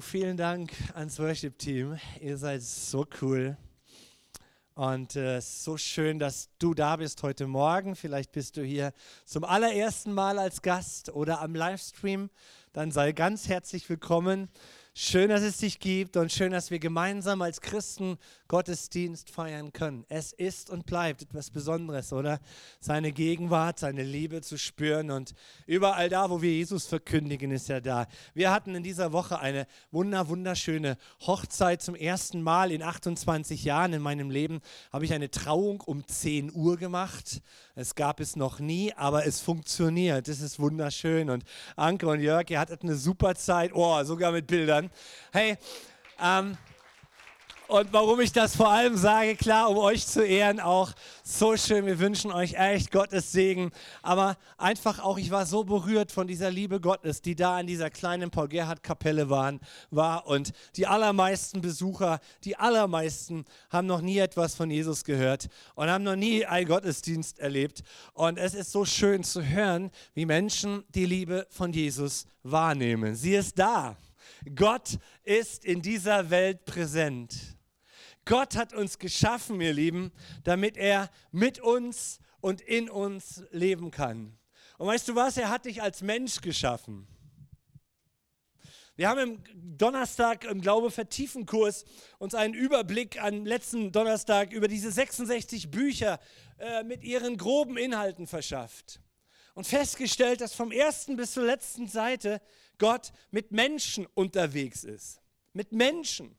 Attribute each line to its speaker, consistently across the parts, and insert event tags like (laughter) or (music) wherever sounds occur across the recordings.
Speaker 1: Vielen Dank ans Worship-Team. Ihr seid so cool. Und äh, so schön, dass du da bist heute Morgen. Vielleicht bist du hier zum allerersten Mal als Gast oder am Livestream. Dann sei ganz herzlich willkommen. Schön, dass es dich gibt und schön, dass wir gemeinsam als Christen Gottesdienst feiern können. Es ist und bleibt etwas Besonderes, oder? Seine Gegenwart, seine Liebe zu spüren und überall da, wo wir Jesus verkündigen, ist er da. Wir hatten in dieser Woche eine wunder, wunderschöne Hochzeit zum ersten Mal in 28 Jahren in meinem Leben. Habe ich eine Trauung um 10 Uhr gemacht. Es gab es noch nie, aber es funktioniert. Es ist wunderschön und Anke und Jörg, ihr hattet eine super Zeit. Oh, sogar mit Bildern. Hey, ähm, und warum ich das vor allem sage, klar, um euch zu ehren, auch so schön. Wir wünschen euch echt Gottes Segen. Aber einfach auch, ich war so berührt von dieser Liebe Gottes, die da in dieser kleinen Paul-Gerhardt-Kapelle waren, war. Und die allermeisten Besucher, die allermeisten haben noch nie etwas von Jesus gehört und haben noch nie einen Gottesdienst erlebt. Und es ist so schön zu hören, wie Menschen die Liebe von Jesus wahrnehmen. Sie ist da. Gott ist in dieser Welt präsent. Gott hat uns geschaffen, ihr Lieben, damit er mit uns und in uns leben kann. Und weißt du was? Er hat dich als Mensch geschaffen. Wir haben im Donnerstag im Glaube vertiefen Kurs uns einen Überblick am letzten Donnerstag über diese 66 Bücher äh, mit ihren groben Inhalten verschafft und festgestellt, dass vom ersten bis zur letzten Seite Gott mit Menschen unterwegs ist. Mit Menschen.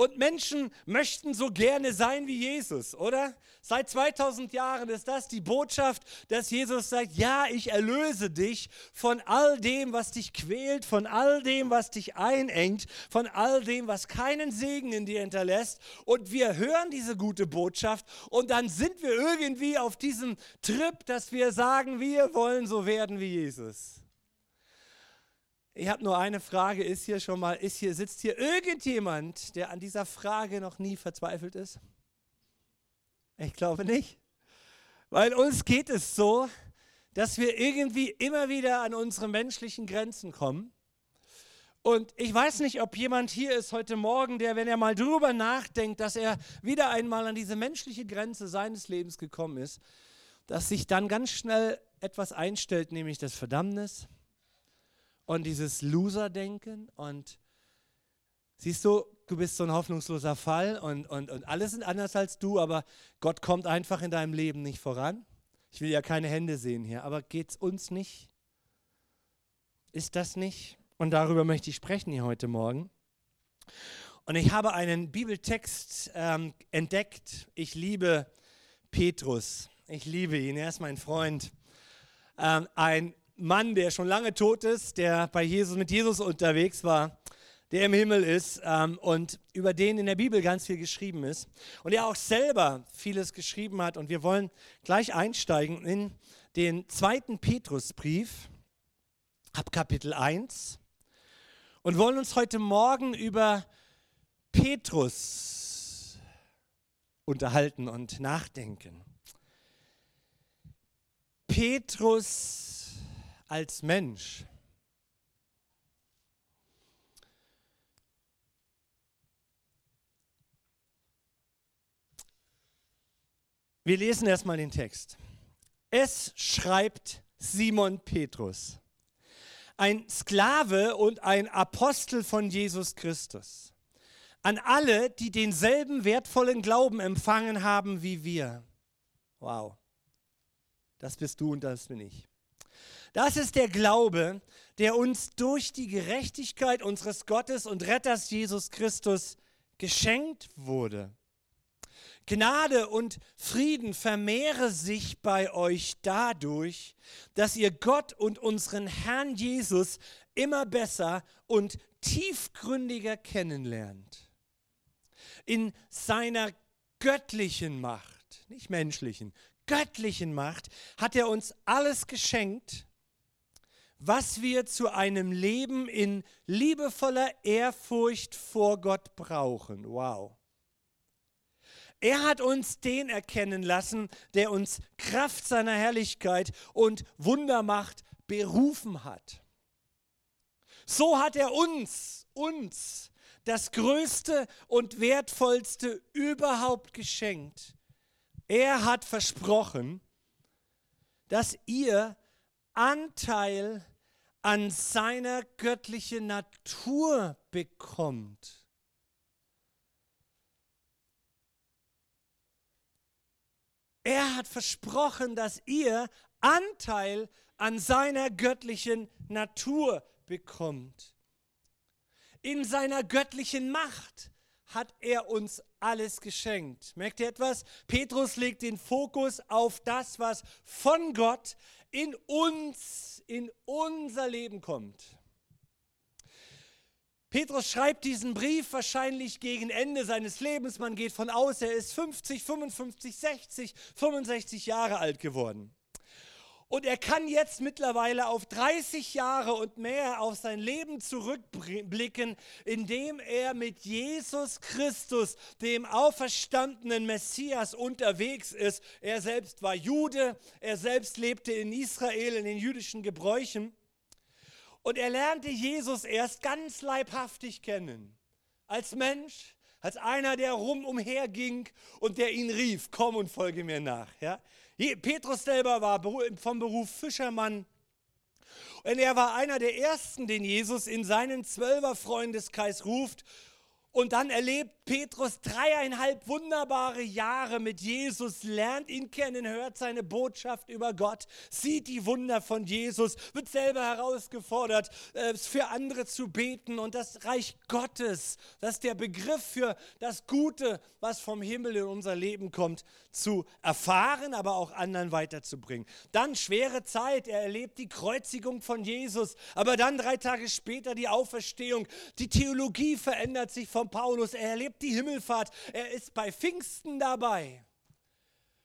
Speaker 1: Und Menschen möchten so gerne sein wie Jesus, oder? Seit 2000 Jahren ist das die Botschaft, dass Jesus sagt, ja, ich erlöse dich von all dem, was dich quält, von all dem, was dich einengt, von all dem, was keinen Segen in dir hinterlässt. Und wir hören diese gute Botschaft und dann sind wir irgendwie auf diesem Trip, dass wir sagen, wir wollen so werden wie Jesus. Ich habe nur eine Frage, ist hier schon mal, ist hier, sitzt hier irgendjemand, der an dieser Frage noch nie verzweifelt ist? Ich glaube nicht. Weil uns geht es so, dass wir irgendwie immer wieder an unsere menschlichen Grenzen kommen. Und ich weiß nicht, ob jemand hier ist heute Morgen, der, wenn er mal drüber nachdenkt, dass er wieder einmal an diese menschliche Grenze seines Lebens gekommen ist, dass sich dann ganz schnell etwas einstellt, nämlich das Verdammnis, und dieses Loser-Denken und siehst du, du bist so ein hoffnungsloser Fall und, und, und alles sind anders als du, aber Gott kommt einfach in deinem Leben nicht voran. Ich will ja keine Hände sehen hier, aber geht es uns nicht? Ist das nicht? Und darüber möchte ich sprechen hier heute Morgen. Und ich habe einen Bibeltext ähm, entdeckt. Ich liebe Petrus. Ich liebe ihn. Er ist mein Freund. Ähm, ein Mann, der schon lange tot ist, der bei Jesus, mit Jesus unterwegs war, der im Himmel ist ähm, und über den in der Bibel ganz viel geschrieben ist und der auch selber vieles geschrieben hat. Und wir wollen gleich einsteigen in den zweiten Petrusbrief ab Kapitel 1 und wollen uns heute Morgen über Petrus unterhalten und nachdenken. Petrus als Mensch. Wir lesen erstmal den Text. Es schreibt Simon Petrus, ein Sklave und ein Apostel von Jesus Christus, an alle, die denselben wertvollen Glauben empfangen haben wie wir. Wow, das bist du und das bin ich. Das ist der Glaube, der uns durch die Gerechtigkeit unseres Gottes und Retters Jesus Christus geschenkt wurde. Gnade und Frieden vermehre sich bei euch dadurch, dass ihr Gott und unseren Herrn Jesus immer besser und tiefgründiger kennenlernt. In seiner göttlichen Macht, nicht menschlichen, göttlichen Macht hat er uns alles geschenkt, was wir zu einem Leben in liebevoller Ehrfurcht vor Gott brauchen. Wow. Er hat uns den erkennen lassen, der uns Kraft seiner Herrlichkeit und Wundermacht berufen hat. So hat er uns, uns, das Größte und Wertvollste überhaupt geschenkt. Er hat versprochen, dass ihr Anteil an seiner göttlichen Natur bekommt. Er hat versprochen, dass ihr Anteil an seiner göttlichen Natur bekommt. In seiner göttlichen Macht hat er uns alles geschenkt. Merkt ihr etwas? Petrus legt den Fokus auf das, was von Gott in uns, in unser Leben kommt. Petrus schreibt diesen Brief wahrscheinlich gegen Ende seines Lebens. Man geht von aus, er ist 50, 55, 60, 65 Jahre alt geworden. Und er kann jetzt mittlerweile auf 30 Jahre und mehr auf sein Leben zurückblicken, indem er mit Jesus Christus, dem auferstandenen Messias, unterwegs ist. Er selbst war Jude, er selbst lebte in Israel in den jüdischen Gebräuchen. Und er lernte Jesus erst ganz leibhaftig kennen. Als Mensch, als einer, der rum umherging und der ihn rief, komm und folge mir nach. Ja? Petrus selber war vom Beruf Fischermann. Und er war einer der ersten, den Jesus in seinen Zwölfer Freundeskreis ruft und dann erlebt Petrus dreieinhalb wunderbare Jahre mit Jesus, lernt ihn kennen, hört seine Botschaft über Gott, sieht die Wunder von Jesus, wird selber herausgefordert, äh, für andere zu beten und das Reich Gottes, das ist der Begriff für das Gute, was vom Himmel in unser Leben kommt, zu erfahren, aber auch anderen weiterzubringen. Dann schwere Zeit, er erlebt die Kreuzigung von Jesus, aber dann drei Tage später die Auferstehung. Die Theologie verändert sich von Paulus, er erlebt die Himmelfahrt, er ist bei Pfingsten dabei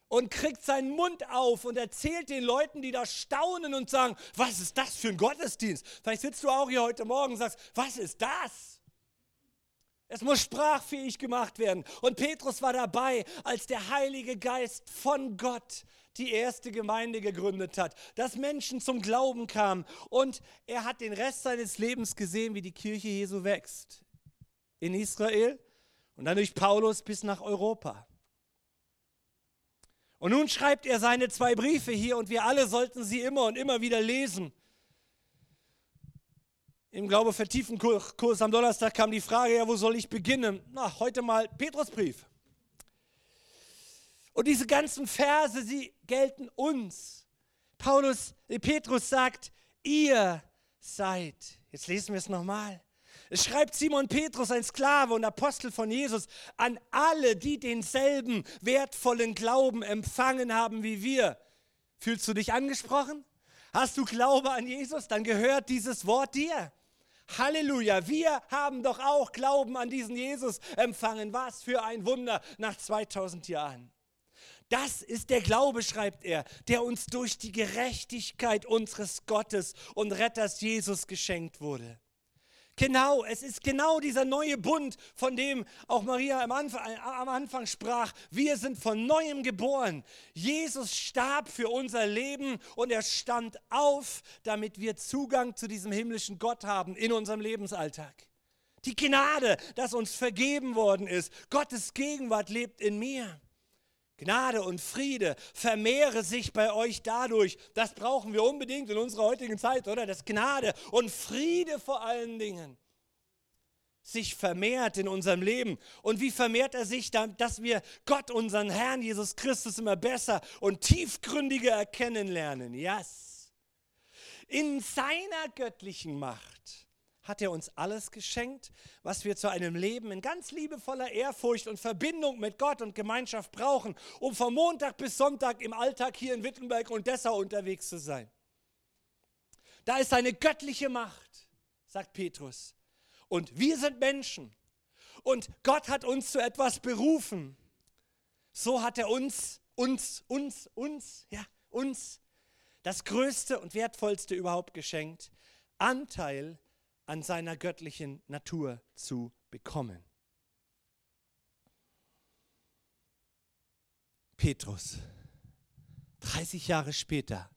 Speaker 1: und kriegt seinen Mund auf und erzählt den Leuten, die da staunen und sagen, was ist das für ein Gottesdienst? Vielleicht sitzt du auch hier heute Morgen und sagst, was ist das? Es muss sprachfähig gemacht werden. Und Petrus war dabei, als der Heilige Geist von Gott die erste Gemeinde gegründet hat, dass Menschen zum Glauben kamen. Und er hat den Rest seines Lebens gesehen, wie die Kirche Jesu wächst. In Israel und dann durch Paulus bis nach Europa. Und nun schreibt er seine zwei Briefe hier und wir alle sollten sie immer und immer wieder lesen. Im Glaube vertiefen Kurs am Donnerstag kam die Frage, ja, wo soll ich beginnen? Na, heute mal Petrusbrief. Und diese ganzen Verse, sie gelten uns. Paulus, äh, Petrus sagt, ihr seid. Jetzt lesen wir es nochmal. Schreibt Simon Petrus, ein Sklave und Apostel von Jesus, an alle, die denselben wertvollen Glauben empfangen haben wie wir. Fühlst du dich angesprochen? Hast du Glaube an Jesus? Dann gehört dieses Wort dir. Halleluja, wir haben doch auch Glauben an diesen Jesus empfangen. Was für ein Wunder nach 2000 Jahren. Das ist der Glaube, schreibt er, der uns durch die Gerechtigkeit unseres Gottes und Retters Jesus geschenkt wurde. Genau, es ist genau dieser neue Bund, von dem auch Maria am Anfang, am Anfang, sprach. Wir sind von neuem geboren. Jesus starb für unser Leben und er stand auf, damit wir Zugang zu diesem himmlischen Gott haben in unserem Lebensalltag. Die Gnade, dass uns vergeben worden ist. Gottes Gegenwart lebt in mir. Gnade und Friede vermehre sich bei euch dadurch. Das brauchen wir unbedingt in unserer heutigen Zeit, oder? Dass Gnade und Friede vor allen Dingen sich vermehrt in unserem Leben. Und wie vermehrt er sich, dass wir Gott, unseren Herrn Jesus Christus, immer besser und tiefgründiger erkennen lernen? Yes. In seiner göttlichen Macht hat er uns alles geschenkt, was wir zu einem Leben in ganz liebevoller Ehrfurcht und Verbindung mit Gott und Gemeinschaft brauchen, um von Montag bis Sonntag im Alltag hier in Wittenberg und Dessau unterwegs zu sein. Da ist eine göttliche Macht, sagt Petrus. Und wir sind Menschen. Und Gott hat uns zu etwas berufen. So hat er uns, uns, uns, uns, ja, uns das Größte und Wertvollste überhaupt geschenkt. Anteil an seiner göttlichen Natur zu bekommen. Petrus, 30 Jahre später.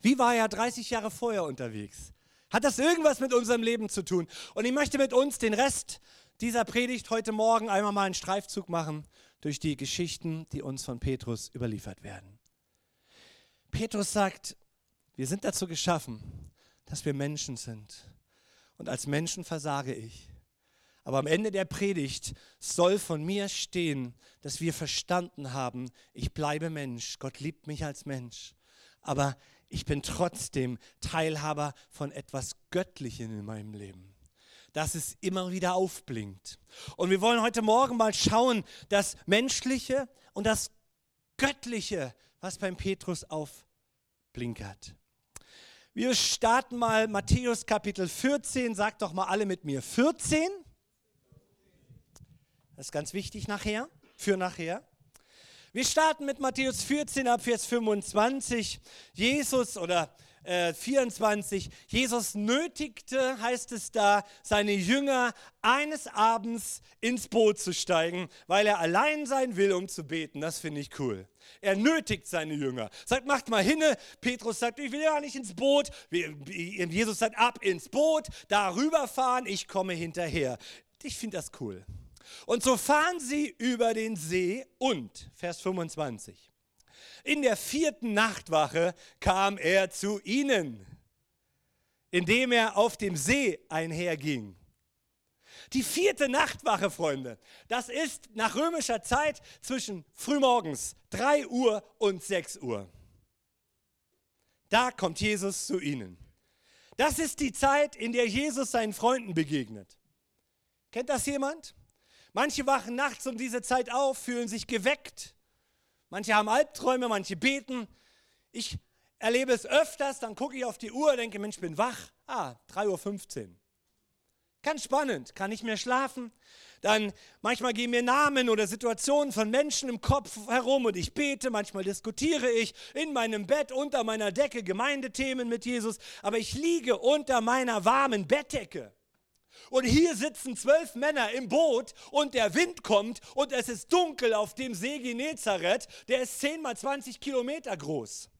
Speaker 1: Wie war er 30 Jahre vorher unterwegs? Hat das irgendwas mit unserem Leben zu tun? Und ich möchte mit uns den Rest dieser Predigt heute Morgen einmal mal einen Streifzug machen durch die Geschichten, die uns von Petrus überliefert werden. Petrus sagt, wir sind dazu geschaffen, dass wir Menschen sind. Und als Menschen versage ich. Aber am Ende der Predigt soll von mir stehen, dass wir verstanden haben, ich bleibe Mensch, Gott liebt mich als Mensch. Aber ich bin trotzdem Teilhaber von etwas Göttlichem in meinem Leben, dass es immer wieder aufblinkt. Und wir wollen heute Morgen mal schauen, das Menschliche und das Göttliche, was beim Petrus aufblinkert. Wir starten mal Matthäus Kapitel 14, sagt doch mal alle mit mir 14. Das ist ganz wichtig nachher, für nachher. Wir starten mit Matthäus 14 ab Vers 25. Jesus oder äh, 24. Jesus nötigte, heißt es da, seine Jünger eines Abends ins Boot zu steigen, weil er allein sein will, um zu beten. Das finde ich cool. Er nötigt seine Jünger. Sagt, macht mal hinne. Petrus sagt, ich will ja nicht ins Boot. Jesus sagt, ab ins Boot, da rüberfahren, ich komme hinterher. Ich finde das cool. Und so fahren sie über den See und, Vers 25, in der vierten Nachtwache kam er zu ihnen, indem er auf dem See einherging. Die vierte Nachtwache, Freunde, das ist nach römischer Zeit zwischen frühmorgens 3 Uhr und 6 Uhr. Da kommt Jesus zu ihnen. Das ist die Zeit, in der Jesus seinen Freunden begegnet. Kennt das jemand? Manche wachen nachts um diese Zeit auf, fühlen sich geweckt. Manche haben Albträume, manche beten. Ich erlebe es öfters, dann gucke ich auf die Uhr, denke, Mensch, ich bin wach. Ah, 3.15 Uhr. Ganz spannend, kann nicht mehr schlafen. Dann manchmal gehen mir Namen oder Situationen von Menschen im Kopf herum und ich bete, manchmal diskutiere ich in meinem Bett unter meiner Decke Gemeindethemen mit Jesus, aber ich liege unter meiner warmen Bettdecke. Und hier sitzen zwölf Männer im Boot und der Wind kommt und es ist dunkel auf dem See Genezareth. Der ist 10 mal 20 Kilometer groß.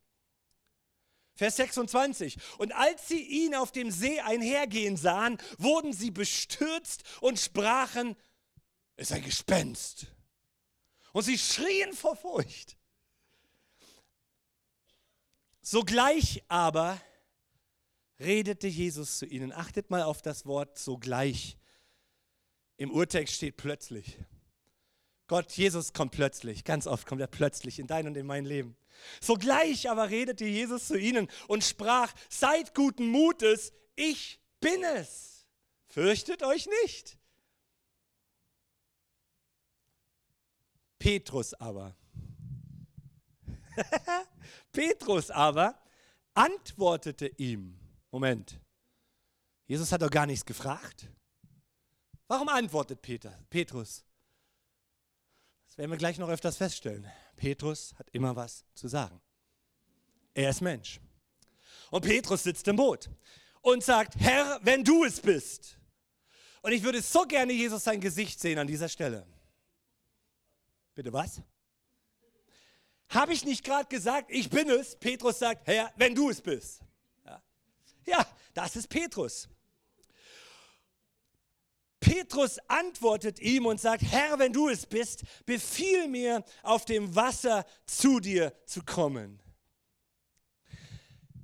Speaker 1: Vers 26. Und als sie ihn auf dem See einhergehen sahen, wurden sie bestürzt und sprachen, es ist ein Gespenst. Und sie schrien vor Furcht. Sogleich aber redete Jesus zu ihnen. Achtet mal auf das Wort sogleich. Im Urtext steht plötzlich. Gott, Jesus kommt plötzlich. Ganz oft kommt er plötzlich in dein und in mein Leben. Sogleich aber redete Jesus zu ihnen und sprach, seid guten Mutes, ich bin es. Fürchtet euch nicht. Petrus aber, (laughs) Petrus aber antwortete ihm, Moment. Jesus hat doch gar nichts gefragt. Warum antwortet Peter, Petrus? Das werden wir gleich noch öfters feststellen. Petrus hat immer was zu sagen. Er ist Mensch. Und Petrus sitzt im Boot und sagt, Herr, wenn du es bist. Und ich würde so gerne Jesus sein Gesicht sehen an dieser Stelle. Bitte was? Habe ich nicht gerade gesagt, ich bin es? Petrus sagt, Herr, wenn du es bist. Ja, das ist Petrus. Petrus antwortet ihm und sagt, Herr, wenn du es bist, befiehl mir, auf dem Wasser zu dir zu kommen.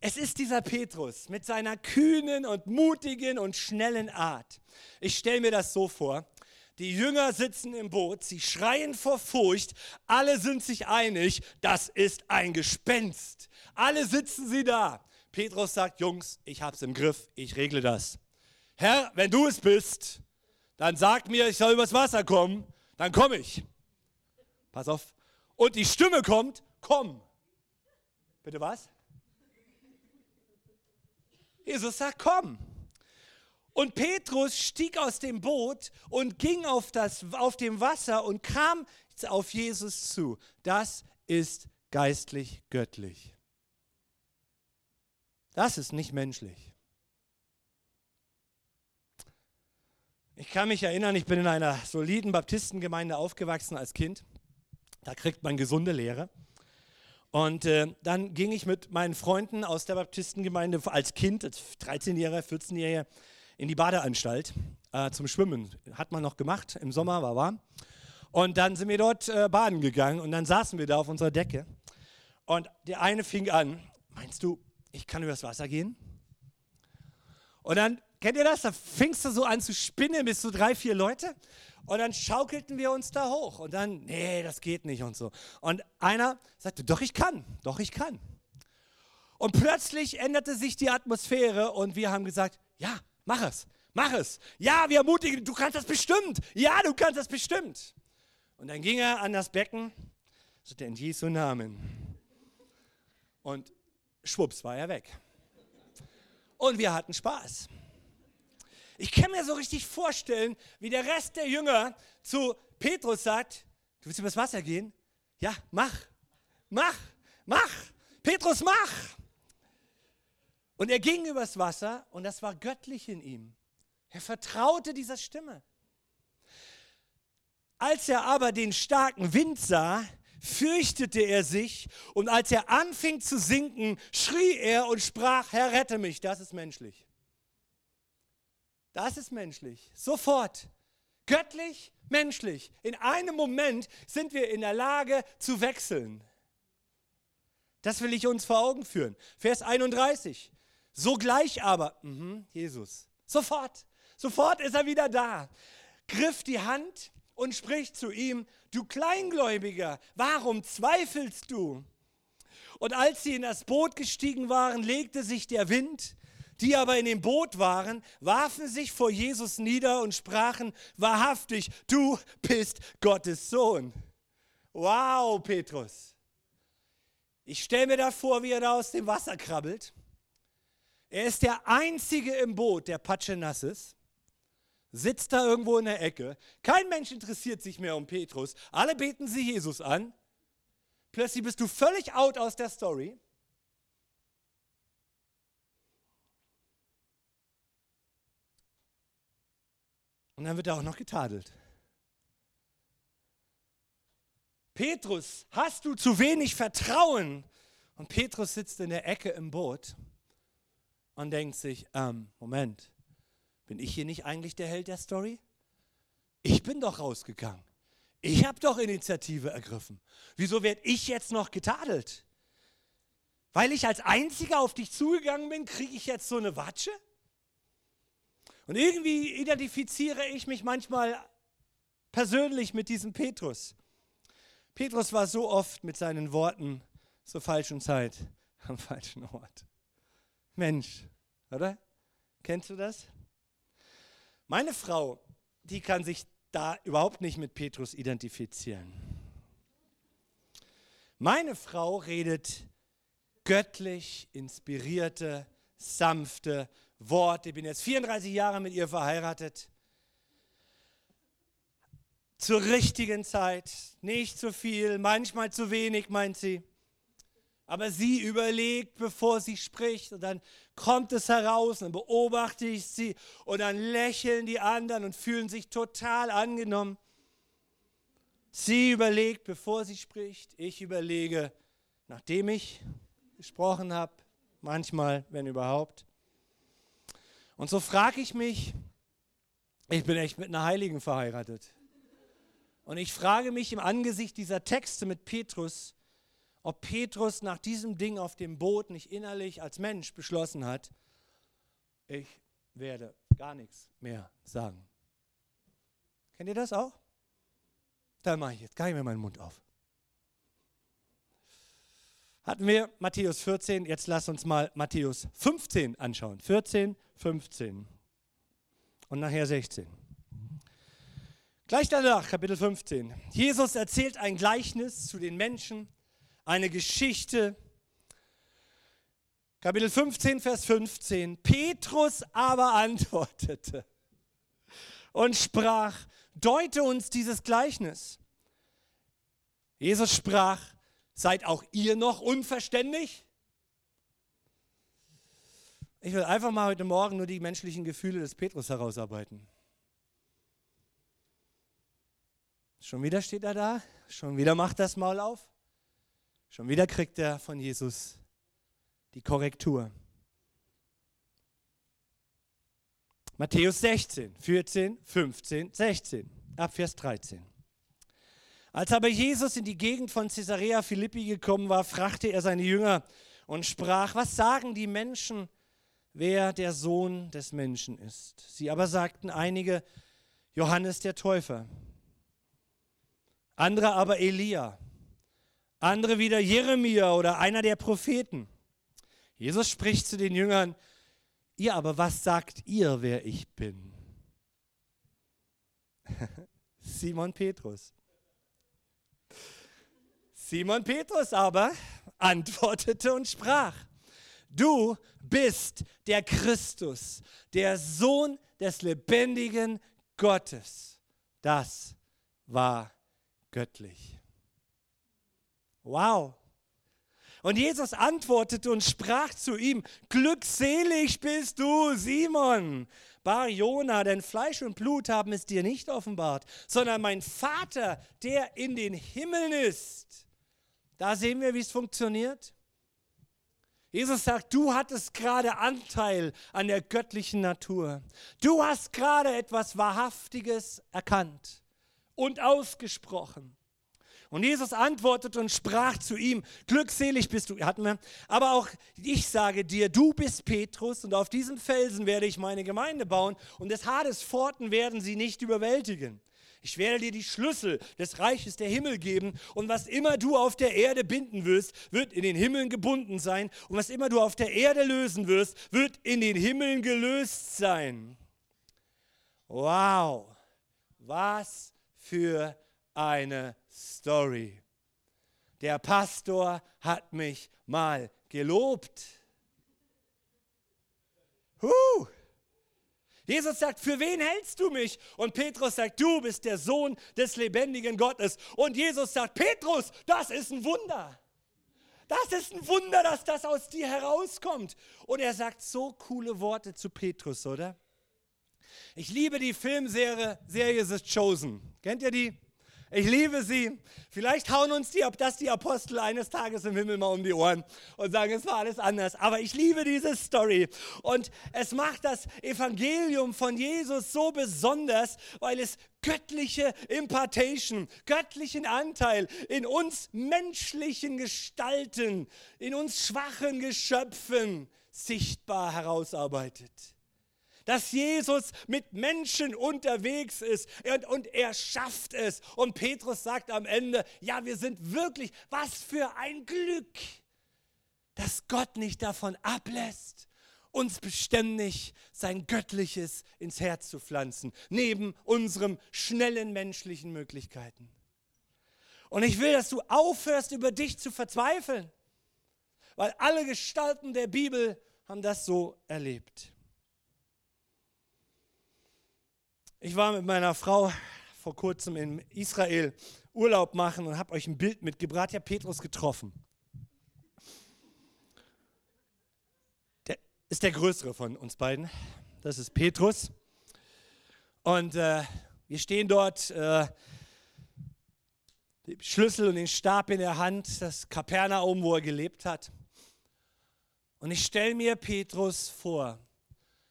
Speaker 1: Es ist dieser Petrus mit seiner kühnen und mutigen und schnellen Art. Ich stelle mir das so vor. Die Jünger sitzen im Boot, sie schreien vor Furcht, alle sind sich einig, das ist ein Gespenst. Alle sitzen sie da. Petrus sagt, Jungs, ich hab's im Griff, ich regle das. Herr, wenn du es bist, dann sag mir, ich soll übers Wasser kommen, dann komme ich. Pass auf. Und die Stimme kommt, komm. Bitte was? Jesus sagt, komm. Und Petrus stieg aus dem Boot und ging auf, das, auf dem Wasser und kam auf Jesus zu. Das ist geistlich göttlich. Das ist nicht menschlich. Ich kann mich erinnern, ich bin in einer soliden Baptistengemeinde aufgewachsen als Kind. Da kriegt man gesunde Lehre. Und äh, dann ging ich mit meinen Freunden aus der Baptistengemeinde als Kind, als 13-Jähriger, 14-Jähriger, in die Badeanstalt äh, zum Schwimmen. Hat man noch gemacht, im Sommer war warm. Und dann sind wir dort äh, baden gegangen und dann saßen wir da auf unserer Decke. Und der eine fing an, meinst du, ich kann übers Wasser gehen? Und dann, kennt ihr das? Da fingst du so an zu spinnen bis zu drei, vier Leute. Und dann schaukelten wir uns da hoch. Und dann, nee, das geht nicht und so. Und einer sagte, doch, ich kann, doch, ich kann. Und plötzlich änderte sich die Atmosphäre und wir haben gesagt, ja, mach es, mach es. Ja, wir ermutigen, du kannst das bestimmt. Ja, du kannst das bestimmt. Und dann ging er an das Becken, sagte in Jesu Namen. Und schwupps war er weg. Und wir hatten Spaß. Ich kann mir so richtig vorstellen, wie der Rest der Jünger zu Petrus sagt, du willst übers Wasser gehen? Ja, mach, mach, mach. Petrus, mach. Und er ging übers Wasser und das war göttlich in ihm. Er vertraute dieser Stimme. Als er aber den starken Wind sah, fürchtete er sich und als er anfing zu sinken, schrie er und sprach, Herr, rette mich. Das ist menschlich. Das ist menschlich. Sofort. Göttlich, menschlich. In einem Moment sind wir in der Lage zu wechseln. Das will ich uns vor Augen führen. Vers 31. Sogleich aber, mh, Jesus, sofort, sofort ist er wieder da, griff die Hand und spricht zu ihm, du Kleingläubiger, warum zweifelst du? Und als sie in das Boot gestiegen waren, legte sich der Wind. Die aber in dem Boot waren, warfen sich vor Jesus nieder und sprachen, wahrhaftig, du bist Gottes Sohn. Wow, Petrus. Ich stelle mir da vor, wie er da aus dem Wasser krabbelt. Er ist der Einzige im Boot, der patschenass ist sitzt da irgendwo in der Ecke. Kein Mensch interessiert sich mehr um Petrus. Alle beten sie Jesus an. Plötzlich bist du völlig out aus der Story. Und dann wird er auch noch getadelt. Petrus, hast du zu wenig Vertrauen? Und Petrus sitzt in der Ecke im Boot und denkt sich, ähm, Moment, bin ich hier nicht eigentlich der Held der Story? Ich bin doch rausgegangen. Ich habe doch Initiative ergriffen. Wieso werde ich jetzt noch getadelt? Weil ich als Einziger auf dich zugegangen bin, kriege ich jetzt so eine Watsche? Und irgendwie identifiziere ich mich manchmal persönlich mit diesem Petrus. Petrus war so oft mit seinen Worten zur falschen Zeit (laughs) am falschen Ort. Mensch, oder? Kennst du das? Meine Frau, die kann sich da überhaupt nicht mit Petrus identifizieren. Meine Frau redet göttlich inspirierte, sanfte Worte. Ich bin jetzt 34 Jahre mit ihr verheiratet. Zur richtigen Zeit, nicht zu viel, manchmal zu wenig, meint sie. Aber sie überlegt, bevor sie spricht und dann kommt es heraus dann beobachte ich sie und dann lächeln die anderen und fühlen sich total angenommen. Sie überlegt, bevor sie spricht. Ich überlege, nachdem ich gesprochen habe, manchmal, wenn überhaupt. Und so frage ich mich, ich bin echt mit einer Heiligen verheiratet. Und ich frage mich im Angesicht dieser Texte mit Petrus, ob Petrus nach diesem Ding auf dem Boot nicht innerlich als Mensch beschlossen hat, ich werde gar nichts mehr sagen. Kennt ihr das auch? Dann mache ich jetzt gar nicht mehr meinen Mund auf. Hatten wir Matthäus 14, jetzt lass uns mal Matthäus 15 anschauen. 14, 15 und nachher 16. Gleich danach, Kapitel 15. Jesus erzählt ein Gleichnis zu den Menschen, eine Geschichte. Kapitel 15, Vers 15. Petrus aber (laughs) antwortete und sprach, deute uns dieses Gleichnis. Jesus sprach, seid auch ihr noch unverständlich? Ich will einfach mal heute Morgen nur die menschlichen Gefühle des Petrus herausarbeiten. Schon wieder steht er da, schon wieder macht das Maul auf. Schon wieder kriegt er von Jesus die Korrektur. Matthäus 16, 14, 15, 16, ab Vers 13. Als aber Jesus in die Gegend von Caesarea Philippi gekommen war, fragte er seine Jünger und sprach, was sagen die Menschen, wer der Sohn des Menschen ist? Sie aber sagten einige, Johannes der Täufer, andere aber Elia, andere wieder Jeremia oder einer der Propheten. Jesus spricht zu den Jüngern, ihr aber, was sagt ihr, wer ich bin? (laughs) Simon Petrus. Simon Petrus aber (laughs) antwortete und sprach, du bist der Christus, der Sohn des lebendigen Gottes. Das war göttlich. Wow. Und Jesus antwortete und sprach zu ihm, glückselig bist du, Simon, Bar Jona, denn Fleisch und Blut haben es dir nicht offenbart, sondern mein Vater, der in den Himmeln ist. Da sehen wir, wie es funktioniert. Jesus sagt, du hattest gerade Anteil an der göttlichen Natur. Du hast gerade etwas Wahrhaftiges erkannt und ausgesprochen. Und Jesus antwortete und sprach zu ihm, glückselig bist du, hatten wir, aber auch ich sage dir, du bist Petrus und auf diesem Felsen werde ich meine Gemeinde bauen und des Hades Pforten werden sie nicht überwältigen. Ich werde dir die Schlüssel des Reiches der Himmel geben und was immer du auf der Erde binden wirst, wird in den Himmeln gebunden sein und was immer du auf der Erde lösen wirst, wird in den Himmeln gelöst sein. Wow, was für eine Story. Der Pastor hat mich mal gelobt. Huh. Jesus sagt, für wen hältst du mich? Und Petrus sagt, du bist der Sohn des lebendigen Gottes. Und Jesus sagt, Petrus, das ist ein Wunder. Das ist ein Wunder, dass das aus dir herauskommt. Und er sagt so coole Worte zu Petrus, oder? Ich liebe die Filmserie Serie The Chosen. Kennt ihr die? Ich liebe sie. Vielleicht hauen uns die, ob das die Apostel eines Tages im Himmel mal um die Ohren und sagen, es war alles anders. Aber ich liebe diese Story. Und es macht das Evangelium von Jesus so besonders, weil es göttliche Impartation, göttlichen Anteil in uns menschlichen Gestalten, in uns schwachen Geschöpfen sichtbar herausarbeitet dass Jesus mit Menschen unterwegs ist und, und er schafft es. Und Petrus sagt am Ende, ja, wir sind wirklich, was für ein Glück, dass Gott nicht davon ablässt, uns beständig sein Göttliches ins Herz zu pflanzen, neben unseren schnellen menschlichen Möglichkeiten. Und ich will, dass du aufhörst, über dich zu verzweifeln, weil alle Gestalten der Bibel haben das so erlebt. Ich war mit meiner Frau vor kurzem in Israel Urlaub machen und habe euch ein Bild mitgebracht. Ich Petrus getroffen. Der ist der größere von uns beiden. Das ist Petrus. Und äh, wir stehen dort, äh, den Schlüssel und den Stab in der Hand, das Kapernaum, wo er gelebt hat. Und ich stelle mir Petrus vor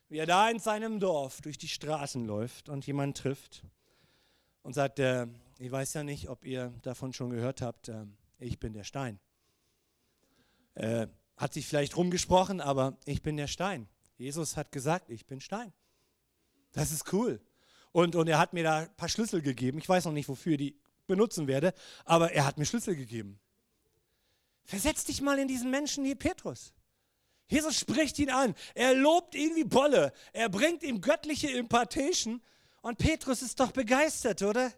Speaker 1: wie er da in seinem Dorf durch die Straßen läuft und jemanden trifft und sagt, äh, ich weiß ja nicht, ob ihr davon schon gehört habt, äh, ich bin der Stein. Äh, hat sich vielleicht rumgesprochen, aber ich bin der Stein. Jesus hat gesagt, ich bin Stein. Das ist cool. Und, und er hat mir da ein paar Schlüssel gegeben. Ich weiß noch nicht, wofür die benutzen werde, aber er hat mir Schlüssel gegeben. Versetz dich mal in diesen Menschen hier, Petrus. Jesus spricht ihn an. Er lobt ihn wie Bolle. Er bringt ihm göttliche Impartation. Und Petrus ist doch begeistert, oder?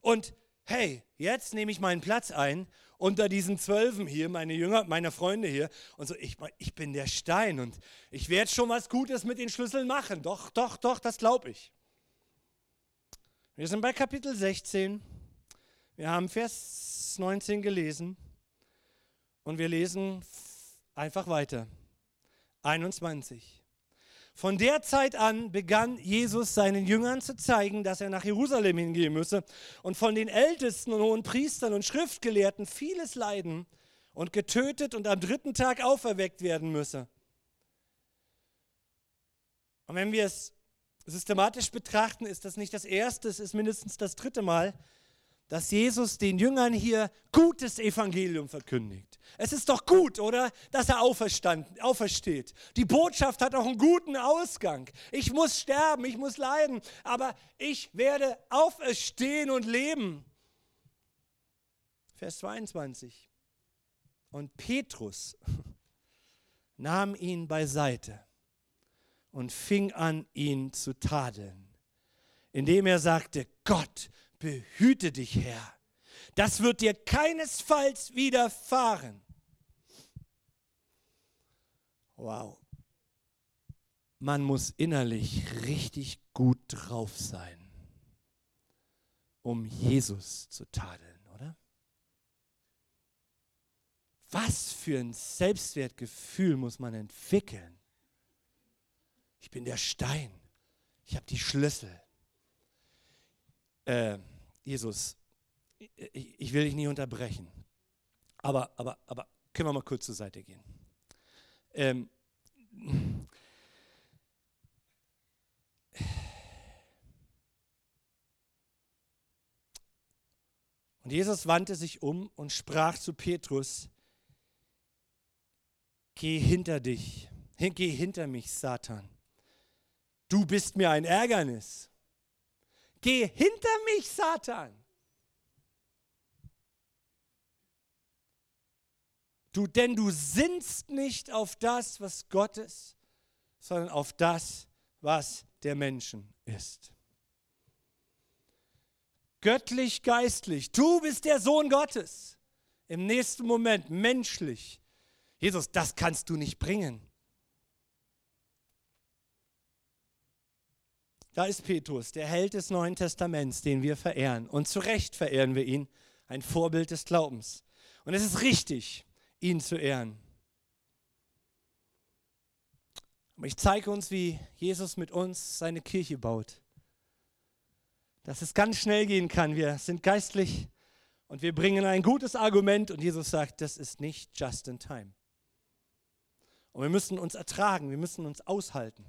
Speaker 1: Und hey, jetzt nehme ich meinen Platz ein unter diesen Zwölfen hier, meine Jünger, meine Freunde hier. Und so, ich, ich bin der Stein und ich werde schon was Gutes mit den Schlüsseln machen. Doch, doch, doch, das glaube ich. Wir sind bei Kapitel 16. Wir haben Vers 19 gelesen. Und wir lesen Einfach weiter. 21. Von der Zeit an begann Jesus seinen Jüngern zu zeigen, dass er nach Jerusalem hingehen müsse und von den Ältesten und hohen Priestern und Schriftgelehrten vieles leiden und getötet und am dritten Tag auferweckt werden müsse. Und wenn wir es systematisch betrachten, ist das nicht das erste, es ist mindestens das dritte Mal, dass Jesus den Jüngern hier gutes Evangelium verkündigt. Es ist doch gut, oder? Dass er auferstanden, aufersteht. Die Botschaft hat auch einen guten Ausgang. Ich muss sterben, ich muss leiden, aber ich werde auferstehen und leben. Vers 22. Und Petrus (laughs) nahm ihn beiseite und fing an, ihn zu tadeln, indem er sagte, Gott, behüte dich, Herr. Das wird dir keinesfalls widerfahren. Wow. Man muss innerlich richtig gut drauf sein, um Jesus zu tadeln, oder? Was für ein Selbstwertgefühl muss man entwickeln? Ich bin der Stein. Ich habe die Schlüssel. Äh, Jesus, ich, ich will dich nie unterbrechen. Aber, aber, aber können wir mal kurz zur Seite gehen. Ähm, und Jesus wandte sich um und sprach zu Petrus, geh hinter dich, geh hinter mich, Satan. Du bist mir ein Ärgernis. Geh hinter mich, Satan. Du, denn du sinnst nicht auf das, was Gott ist, sondern auf das, was der Menschen ist. Göttlich, geistlich. Du bist der Sohn Gottes. Im nächsten Moment menschlich. Jesus, das kannst du nicht bringen. Da ist Petrus, der Held des Neuen Testaments, den wir verehren. Und zu Recht verehren wir ihn, ein Vorbild des Glaubens. Und es ist richtig, ihn zu ehren. Aber ich zeige uns, wie Jesus mit uns seine Kirche baut. Dass es ganz schnell gehen kann. Wir sind geistlich und wir bringen ein gutes Argument und Jesus sagt, das ist nicht just in time. Und wir müssen uns ertragen, wir müssen uns aushalten.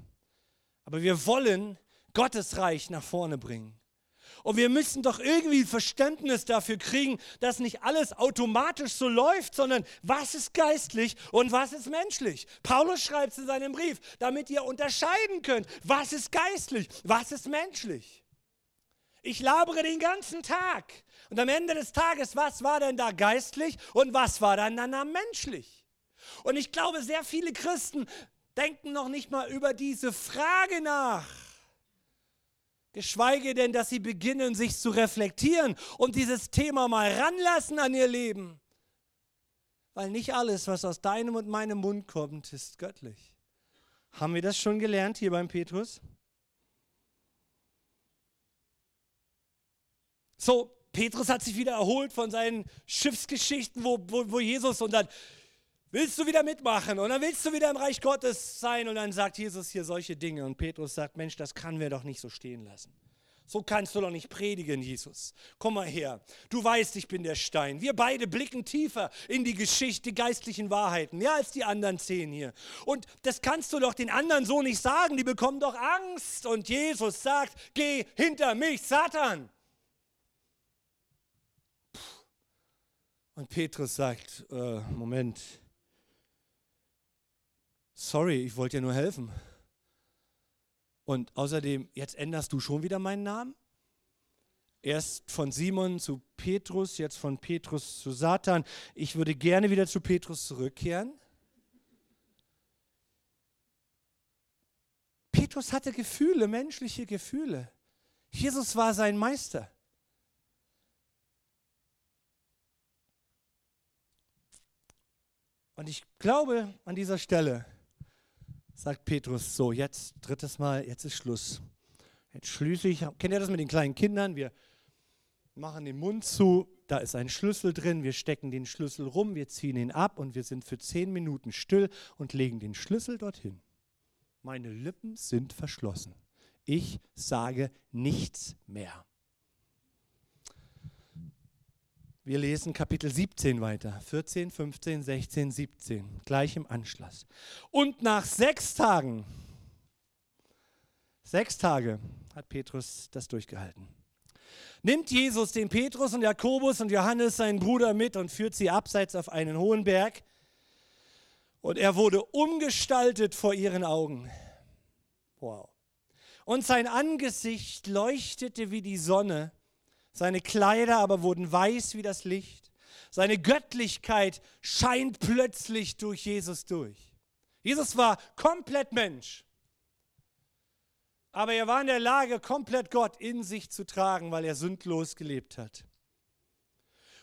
Speaker 1: Aber wir wollen Gottes Reich nach vorne bringen. Und wir müssen doch irgendwie Verständnis dafür kriegen, dass nicht alles automatisch so läuft, sondern was ist geistlich und was ist menschlich. Paulus schreibt es in seinem Brief, damit ihr unterscheiden könnt, was ist geistlich, was ist menschlich. Ich labere den ganzen Tag. Und am Ende des Tages, was war denn da geistlich und was war dann dann menschlich? Und ich glaube, sehr viele Christen denken noch nicht mal über diese Frage nach geschweige denn, dass sie beginnen, sich zu reflektieren und dieses Thema mal ranlassen an ihr Leben. Weil nicht alles, was aus deinem und meinem Mund kommt, ist göttlich. Haben wir das schon gelernt hier beim Petrus? So, Petrus hat sich wieder erholt von seinen Schiffsgeschichten, wo, wo, wo Jesus und dann willst du wieder mitmachen und dann willst du wieder im Reich Gottes sein und dann sagt Jesus hier solche Dinge und Petrus sagt, Mensch, das kann wir doch nicht so stehen lassen. So kannst du doch nicht predigen, Jesus. Komm mal her. Du weißt, ich bin der Stein. Wir beide blicken tiefer in die Geschichte, die geistlichen Wahrheiten, mehr als die anderen zehn hier. Und das kannst du doch den anderen so nicht sagen. Die bekommen doch Angst. Und Jesus sagt, geh hinter mich, Satan. Und Petrus sagt, äh, Moment, sorry, ich wollte dir nur helfen. Und außerdem, jetzt änderst du schon wieder meinen Namen? Erst von Simon zu Petrus, jetzt von Petrus zu Satan. Ich würde gerne wieder zu Petrus zurückkehren. Petrus hatte Gefühle, menschliche Gefühle. Jesus war sein Meister. Und ich glaube an dieser Stelle, sagt Petrus, so jetzt drittes Mal, jetzt ist Schluss. Jetzt schließe ich, kennt ihr das mit den kleinen Kindern? Wir machen den Mund zu, da ist ein Schlüssel drin, wir stecken den Schlüssel rum, wir ziehen ihn ab und wir sind für zehn Minuten still und legen den Schlüssel dorthin. meine Lippen sind verschlossen. Ich sage nichts mehr. Wir lesen Kapitel 17 weiter. 14, 15, 16, 17. Gleich im Anschluss. Und nach sechs Tagen, sechs Tage hat Petrus das durchgehalten. Nimmt Jesus den Petrus und Jakobus und Johannes, seinen Bruder, mit und führt sie abseits auf einen hohen Berg. Und er wurde umgestaltet vor ihren Augen. Wow. Und sein Angesicht leuchtete wie die Sonne seine Kleider aber wurden weiß wie das Licht. Seine Göttlichkeit scheint plötzlich durch Jesus durch. Jesus war komplett Mensch. Aber er war in der Lage, komplett Gott in sich zu tragen, weil er sündlos gelebt hat.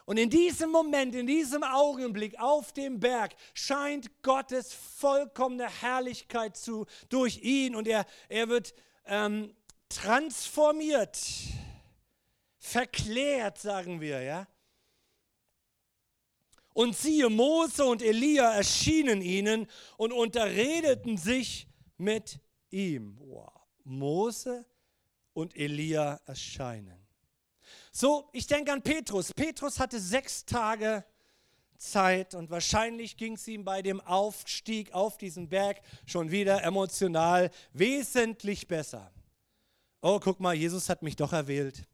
Speaker 1: Und in diesem Moment, in diesem Augenblick auf dem Berg scheint Gottes vollkommene Herrlichkeit zu, durch ihn und er, er wird ähm, transformiert verklärt, sagen wir, ja. Und siehe, Mose und Elia erschienen ihnen und unterredeten sich mit ihm. Wow. Mose und Elia erscheinen. So, ich denke an Petrus. Petrus hatte sechs Tage Zeit und wahrscheinlich ging es ihm bei dem Aufstieg auf diesen Berg schon wieder emotional wesentlich besser. Oh, guck mal, Jesus hat mich doch erwählt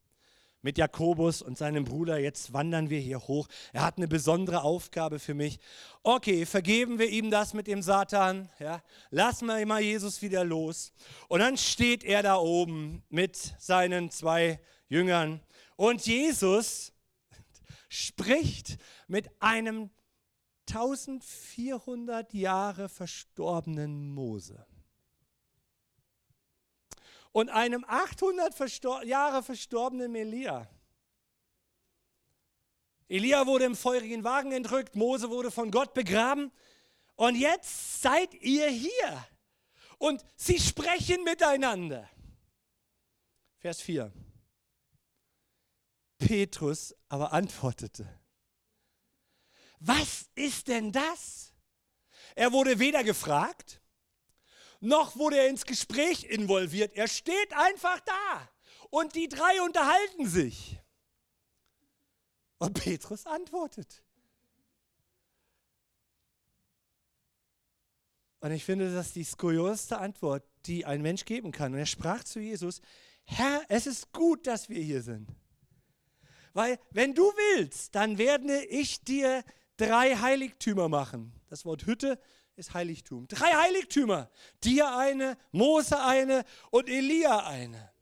Speaker 1: mit Jakobus und seinem Bruder. Jetzt wandern wir hier hoch. Er hat eine besondere Aufgabe für mich. Okay, vergeben wir ihm das mit dem Satan. Ja, lassen wir mal Jesus wieder los. Und dann steht er da oben mit seinen zwei Jüngern. Und Jesus (laughs) spricht mit einem 1400 Jahre verstorbenen Mose und einem 800 verstor Jahre verstorbenen Elia. Elia wurde im feurigen Wagen entrückt, Mose wurde von Gott begraben und jetzt seid ihr hier und sie sprechen miteinander. Vers 4. Petrus aber antwortete, was ist denn das? Er wurde weder gefragt, noch wurde er ins Gespräch involviert. Er steht einfach da und die drei unterhalten sich. Und Petrus antwortet. Und ich finde, das ist die skurioseste Antwort, die ein Mensch geben kann. Und er sprach zu Jesus, Herr, es ist gut, dass wir hier sind. Weil wenn du willst, dann werde ich dir drei Heiligtümer machen. Das Wort Hütte ist Heiligtum. Drei Heiligtümer. Dir eine, Mose eine und Elia eine.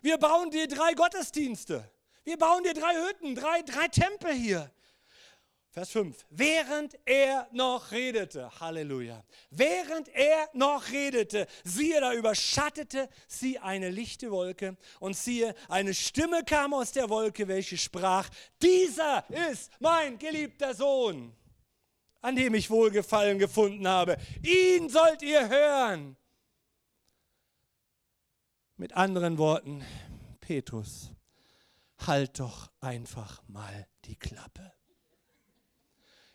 Speaker 1: Wir bauen dir drei Gottesdienste. Wir bauen dir drei Hütten, drei, drei Tempel hier. Vers 5. Während er noch redete, Halleluja, während er noch redete, siehe, da überschattete sie eine lichte Wolke und siehe, eine Stimme kam aus der Wolke, welche sprach, dieser ist mein geliebter Sohn an dem ich Wohlgefallen gefunden habe. Ihn sollt ihr hören. Mit anderen Worten, Petrus, halt doch einfach mal die Klappe.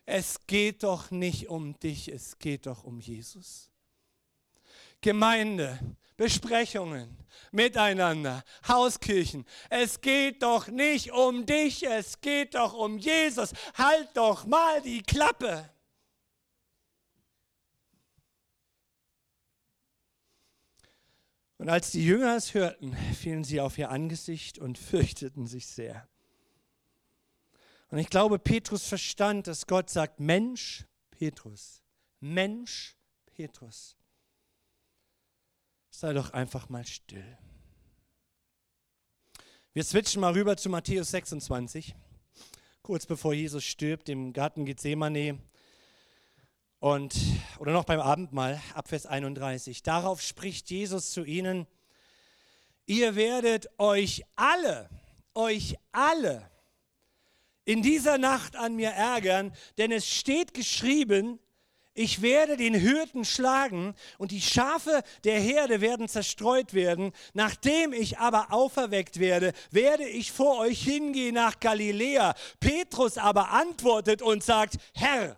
Speaker 1: Es geht doch nicht um dich, es geht doch um Jesus. Gemeinde, Besprechungen miteinander, Hauskirchen. Es geht doch nicht um dich, es geht doch um Jesus. Halt doch mal die Klappe. Und als die Jünger es hörten, (laughs) fielen sie auf ihr Angesicht und (laughs) fürchteten sich sehr. Und ich glaube, Petrus verstand, dass Gott sagt, Mensch, Petrus, Mensch, Petrus, sei doch einfach mal still. Wir switchen mal rüber zu Matthäus 26, kurz bevor Jesus stirbt im Garten Gethsemane. Und, oder noch beim Abendmahl, ab Vers 31. Darauf spricht Jesus zu ihnen, ihr werdet euch alle, euch alle in dieser Nacht an mir ärgern, denn es steht geschrieben, ich werde den Hürden schlagen und die Schafe der Herde werden zerstreut werden. Nachdem ich aber auferweckt werde, werde ich vor euch hingehen nach Galiläa. Petrus aber antwortet und sagt, Herr,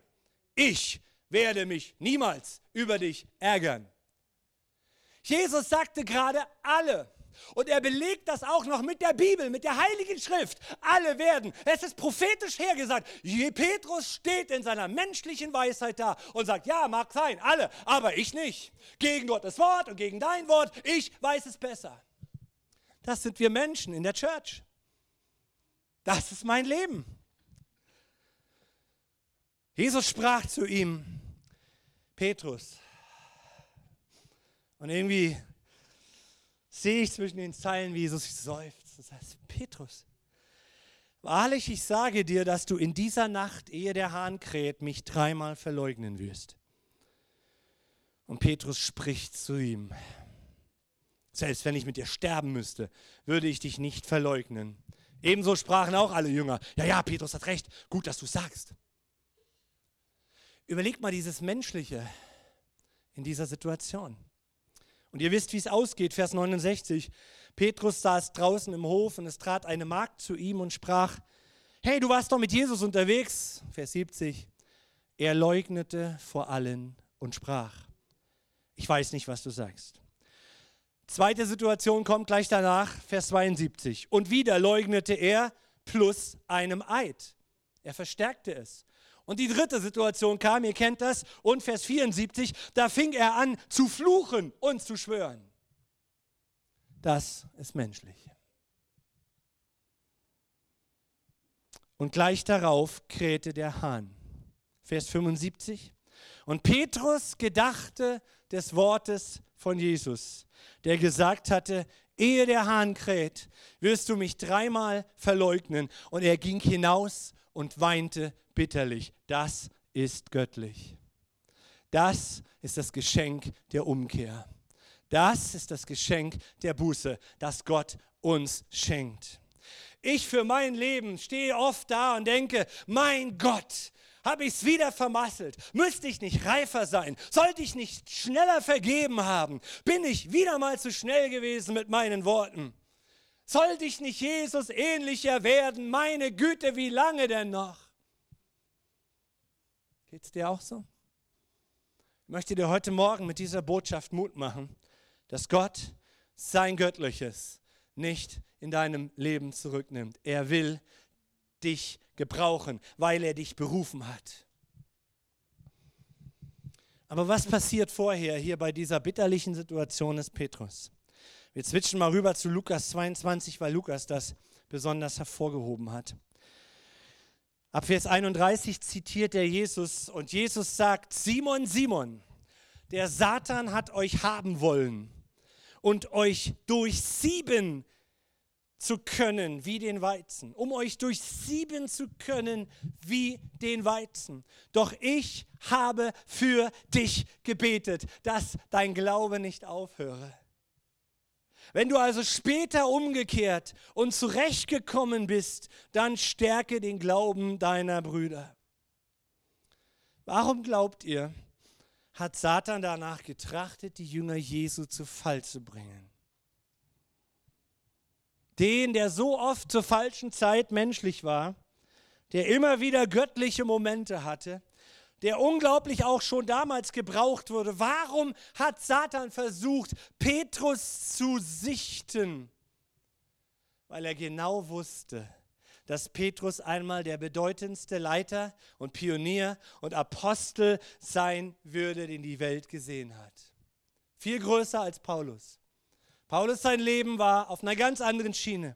Speaker 1: ich werde mich niemals über dich ärgern. Jesus sagte gerade alle. Und er belegt das auch noch mit der Bibel, mit der Heiligen Schrift. Alle werden. Es ist prophetisch hergesagt. Petrus steht in seiner menschlichen Weisheit da und sagt, ja, mag sein, alle, aber ich nicht. Gegen Gottes Wort und gegen dein Wort, ich weiß es besser. Das sind wir Menschen in der Church. Das ist mein Leben. Jesus sprach zu ihm, Petrus. Und irgendwie sehe ich zwischen den Zeilen, wie Jesus seufzt. Das heißt, Petrus, wahrlich, ich sage dir, dass du in dieser Nacht, ehe der Hahn kräht, mich dreimal verleugnen wirst. Und Petrus spricht zu ihm, selbst wenn ich mit dir sterben müsste, würde ich dich nicht verleugnen. Ebenso sprachen auch alle Jünger, ja, ja, Petrus hat recht, gut, dass du sagst. Überleg mal dieses Menschliche in dieser Situation. Und ihr wisst, wie es ausgeht, Vers 69. Petrus saß draußen im Hof und es trat eine Magd zu ihm und sprach, hey, du warst doch mit Jesus unterwegs. Vers 70. Er leugnete vor allen und sprach, ich weiß nicht, was du sagst. Zweite Situation kommt gleich danach, Vers 72. Und wieder leugnete er plus einem Eid. Er verstärkte es. Und die dritte Situation kam, ihr kennt das, und Vers 74, da fing er an zu fluchen und zu schwören. Das ist menschlich. Und gleich darauf krähte der Hahn. Vers 75. Und Petrus gedachte des Wortes von Jesus, der gesagt hatte, ehe der Hahn kräht, wirst du mich dreimal verleugnen. Und er ging hinaus und weinte bitterlich. Das ist göttlich. Das ist das Geschenk der Umkehr. Das ist das Geschenk der Buße, das Gott uns schenkt. Ich für mein Leben stehe oft da und denke, mein Gott, habe ich es wieder vermasselt? Müsste ich nicht reifer sein? Sollte ich nicht schneller vergeben haben? Bin ich wieder mal zu schnell gewesen mit meinen Worten? Sollte ich nicht Jesus ähnlicher werden? Meine Güte, wie lange denn noch? Geht es dir auch so? Ich möchte dir heute Morgen mit dieser Botschaft Mut machen, dass Gott sein Göttliches nicht in deinem Leben zurücknimmt. Er will dich gebrauchen, weil er dich berufen hat. Aber was passiert vorher hier bei dieser bitterlichen Situation des Petrus? Wir zwitschen mal rüber zu Lukas 22, weil Lukas das besonders hervorgehoben hat. Ab Vers 31 zitiert er Jesus und Jesus sagt, Simon, Simon, der Satan hat euch haben wollen und euch durchsieben zu können wie den Weizen, um euch durchsieben zu können wie den Weizen. Doch ich habe für dich gebetet, dass dein Glaube nicht aufhöre. Wenn du also später umgekehrt und zurechtgekommen bist, dann stärke den Glauben deiner Brüder. Warum glaubt ihr, hat Satan danach getrachtet, die Jünger Jesu zu Fall zu bringen? Den, der so oft zur falschen Zeit menschlich war, der immer wieder göttliche Momente hatte, der unglaublich auch schon damals gebraucht wurde. Warum hat Satan versucht, Petrus zu sichten? Weil er genau wusste, dass Petrus einmal der bedeutendste Leiter und Pionier und Apostel sein würde, den die Welt gesehen hat. Viel größer als Paulus. Paulus sein Leben war auf einer ganz anderen Schiene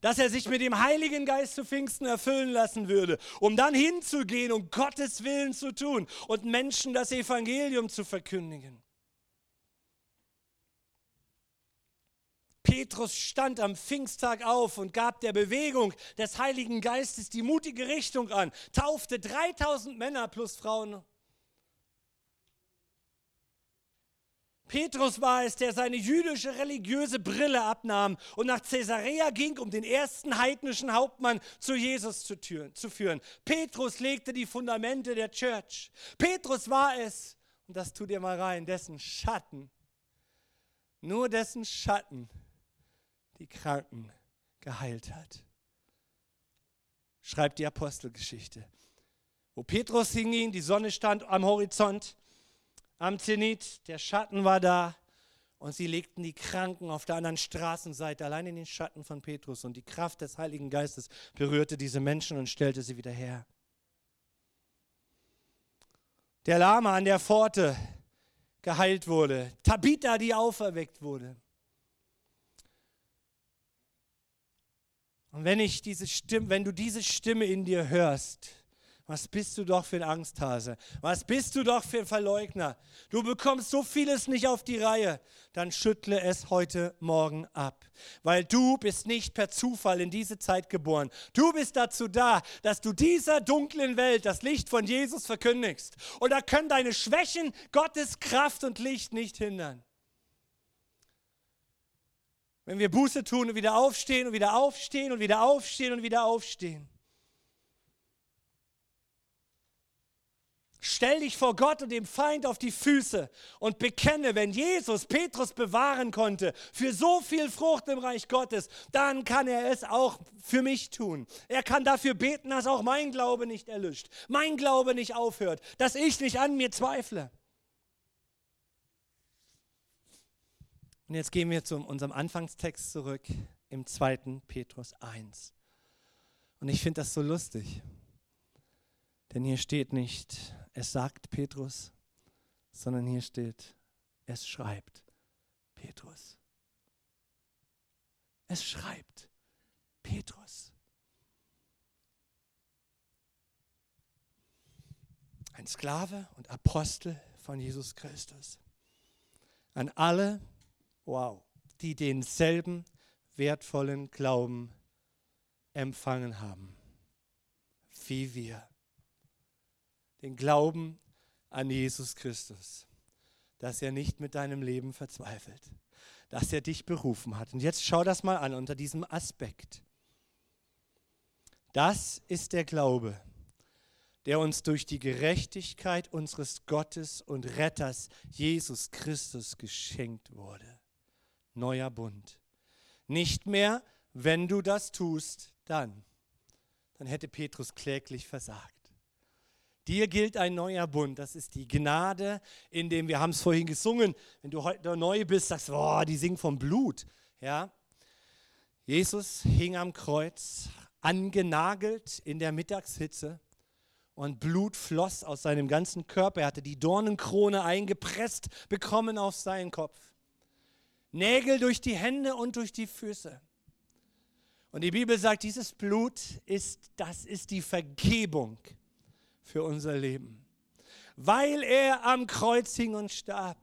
Speaker 1: dass er sich mit dem Heiligen Geist zu Pfingsten erfüllen lassen würde, um dann hinzugehen und Gottes Willen zu tun und Menschen das Evangelium zu verkündigen. Petrus stand am Pfingsttag auf und gab der Bewegung des Heiligen Geistes die mutige Richtung an, taufte 3000 Männer plus Frauen Petrus war es, der seine jüdische religiöse Brille abnahm und nach Caesarea ging, um den ersten heidnischen Hauptmann zu Jesus zu, türen, zu führen. Petrus legte die Fundamente der Church. Petrus war es, und das tut ihr mal rein, dessen Schatten, nur dessen Schatten die Kranken geheilt hat. Schreibt die Apostelgeschichte. Wo Petrus hinging, die Sonne stand am Horizont, am Zenit, der Schatten war da Und sie legten die Kranken auf der anderen Straßenseite allein in den Schatten von Petrus. Und die Kraft des Heiligen Geistes berührte diese Menschen und stellte sie wieder her. Der Lama an der Pforte geheilt wurde. Tabitha, die auferweckt wurde. Und wenn ich diese Stimme, wenn du diese Stimme in dir hörst, was bist du doch für ein Angsthase? Was bist du doch für ein Verleugner? Du bekommst so vieles nicht auf die Reihe. Dann schüttle es heute Morgen ab. Weil du bist nicht per Zufall in diese Zeit geboren. Du bist dazu da, dass du dieser dunklen Welt das Licht von Jesus verkündigst. Und da können deine Schwächen Gottes Kraft und Licht nicht hindern. Wenn wir Buße tun und wieder aufstehen und wieder aufstehen und wieder aufstehen und wieder aufstehen. Stell dich vor Gott und dem Feind auf die Füße und bekenne, wenn Jesus Petrus bewahren konnte für so viel Frucht im Reich Gottes, dann kann er es auch für mich tun. Er kann dafür beten, dass auch mein Glaube nicht erlischt, mein Glaube nicht aufhört, dass ich nicht an mir zweifle. Und jetzt gehen wir zu unserem Anfangstext zurück im 2. Petrus 1. Und ich finde das so lustig, denn hier steht nicht, es sagt Petrus, sondern hier steht, es schreibt Petrus. Es schreibt Petrus. Ein Sklave und Apostel von Jesus Christus. An alle, wow, die denselben wertvollen Glauben empfangen haben, wie wir den Glauben an Jesus Christus, dass er nicht mit deinem Leben verzweifelt, dass er dich berufen hat. Und jetzt schau das mal an unter diesem Aspekt. Das ist der Glaube, der uns durch die Gerechtigkeit unseres Gottes und Retters Jesus Christus geschenkt wurde. Neuer Bund. Nicht mehr, wenn du das tust, dann. Dann hätte Petrus kläglich versagt. Dir gilt ein neuer Bund. Das ist die Gnade, in dem wir haben es vorhin gesungen. Wenn du heute neu bist, sagst du, boah, die singen vom Blut. Ja? Jesus hing am Kreuz, angenagelt in der Mittagshitze und Blut floss aus seinem ganzen Körper. Er hatte die Dornenkrone eingepresst bekommen auf seinen Kopf. Nägel durch die Hände und durch die Füße. Und die Bibel sagt, dieses Blut ist, das ist die Vergebung für unser Leben. Weil er am Kreuz hing und starb,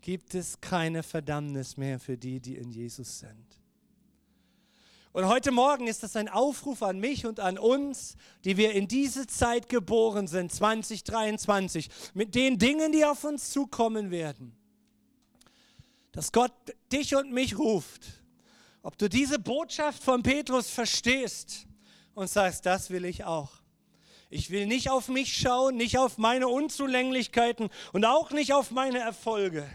Speaker 1: gibt es keine Verdammnis mehr für die, die in Jesus sind. Und heute Morgen ist das ein Aufruf an mich und an uns, die wir in diese Zeit geboren sind, 2023, mit den Dingen, die auf uns zukommen werden. Dass Gott dich und mich ruft, ob du diese Botschaft von Petrus verstehst und sagst, das will ich auch. Ich will nicht auf mich schauen, nicht auf meine Unzulänglichkeiten und auch nicht auf meine Erfolge.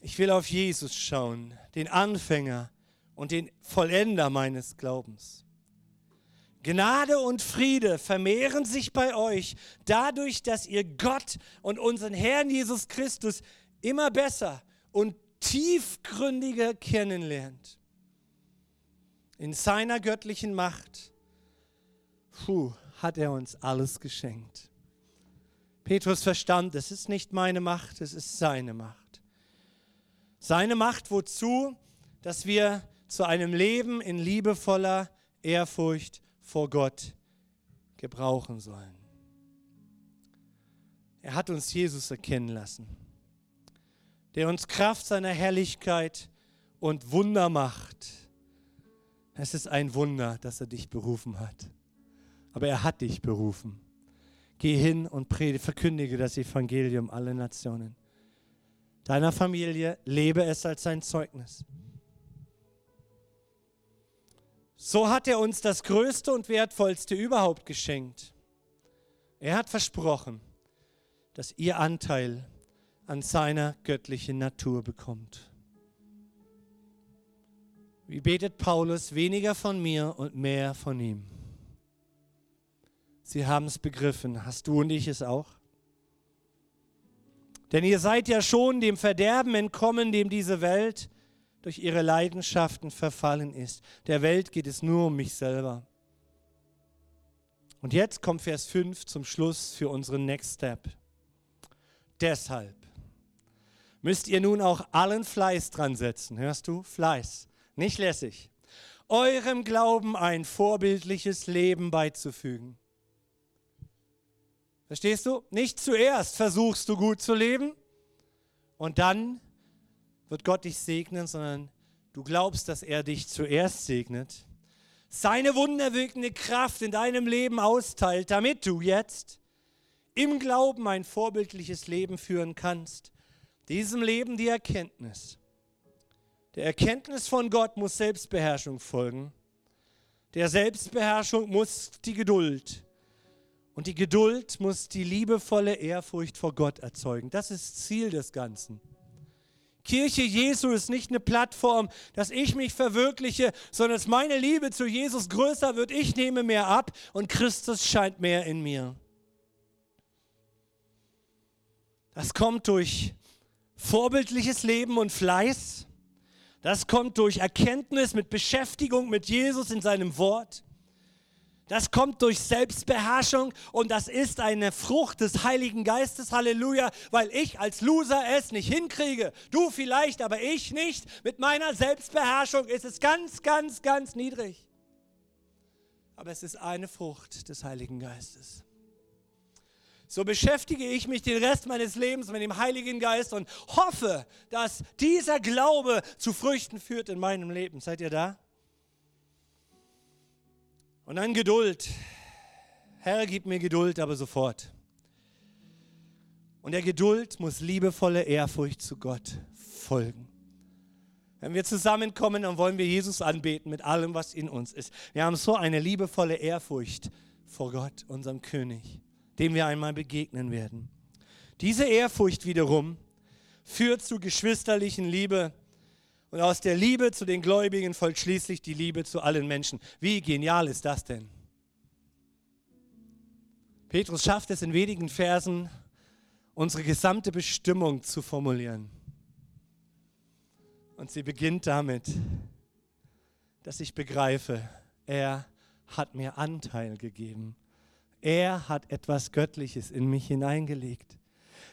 Speaker 1: Ich will auf Jesus schauen, den Anfänger und den Vollender meines Glaubens. Gnade und Friede vermehren sich bei euch dadurch, dass ihr Gott und unseren Herrn Jesus Christus immer besser und tiefgründiger kennenlernt. In seiner göttlichen Macht puh, hat er uns alles geschenkt. Petrus verstand, es ist nicht meine Macht, es ist seine Macht. Seine Macht wozu? Dass wir zu einem Leben in liebevoller Ehrfurcht vor Gott gebrauchen sollen. Er hat uns Jesus erkennen lassen, der uns Kraft seiner Herrlichkeit und Wunder macht. Es ist ein Wunder, dass er dich berufen hat aber er hat dich berufen. Geh hin und predige, verkündige das Evangelium alle Nationen. Deiner Familie lebe es als sein Zeugnis. So hat er uns das Größte und Wertvollste überhaupt geschenkt. Er hat versprochen, dass ihr Anteil an seiner göttlichen Natur bekommt. Wie betet Paulus, weniger von mir und mehr von ihm. Sie haben es begriffen. Hast du und ich es auch? Denn ihr seid ja schon dem Verderben entkommen, dem diese Welt durch ihre Leidenschaften verfallen ist. Der Welt geht es nur um mich selber. Und jetzt kommt Vers 5 zum Schluss für unseren Next Step. Deshalb müsst ihr nun auch allen Fleiß dran setzen. Hörst du? Fleiß. Nicht lässig. Eurem Glauben ein vorbildliches Leben beizufügen. Verstehst du? Nicht zuerst versuchst du gut zu leben und dann wird Gott dich segnen, sondern du glaubst, dass er dich zuerst segnet, seine wunderwirkende Kraft in deinem Leben austeilt, damit du jetzt im Glauben ein vorbildliches Leben führen kannst. Diesem Leben die Erkenntnis. Der Erkenntnis von Gott muss Selbstbeherrschung folgen. Der Selbstbeherrschung muss die Geduld. Und die Geduld muss die liebevolle Ehrfurcht vor Gott erzeugen. Das ist Ziel des Ganzen. Kirche Jesu ist nicht eine Plattform, dass ich mich verwirkliche, sondern dass meine Liebe zu Jesus größer wird. Ich nehme mehr ab und Christus scheint mehr in mir. Das kommt durch vorbildliches Leben und Fleiß. Das kommt durch Erkenntnis mit Beschäftigung mit Jesus in seinem Wort. Das kommt durch Selbstbeherrschung und das ist eine Frucht des Heiligen Geistes. Halleluja, weil ich als Loser es nicht hinkriege. Du vielleicht, aber ich nicht. Mit meiner Selbstbeherrschung ist es ganz, ganz, ganz niedrig. Aber es ist eine Frucht des Heiligen Geistes. So beschäftige ich mich den Rest meines Lebens mit dem Heiligen Geist und hoffe, dass dieser Glaube zu Früchten führt in meinem Leben. Seid ihr da? Und dann Geduld. Herr, gib mir Geduld, aber sofort. Und der Geduld muss liebevolle Ehrfurcht zu Gott folgen. Wenn wir zusammenkommen, dann wollen wir Jesus anbeten mit allem, was in uns ist. Wir haben so eine liebevolle Ehrfurcht vor Gott, unserem König, dem wir einmal begegnen werden. Diese Ehrfurcht wiederum führt zu geschwisterlichen Liebe und aus der Liebe zu den Gläubigen folgt schließlich die Liebe zu allen Menschen. Wie genial ist das denn? Petrus schafft es in wenigen Versen, unsere gesamte Bestimmung zu formulieren. Und sie beginnt damit, dass ich begreife, er hat mir Anteil gegeben. Er hat etwas Göttliches in mich hineingelegt.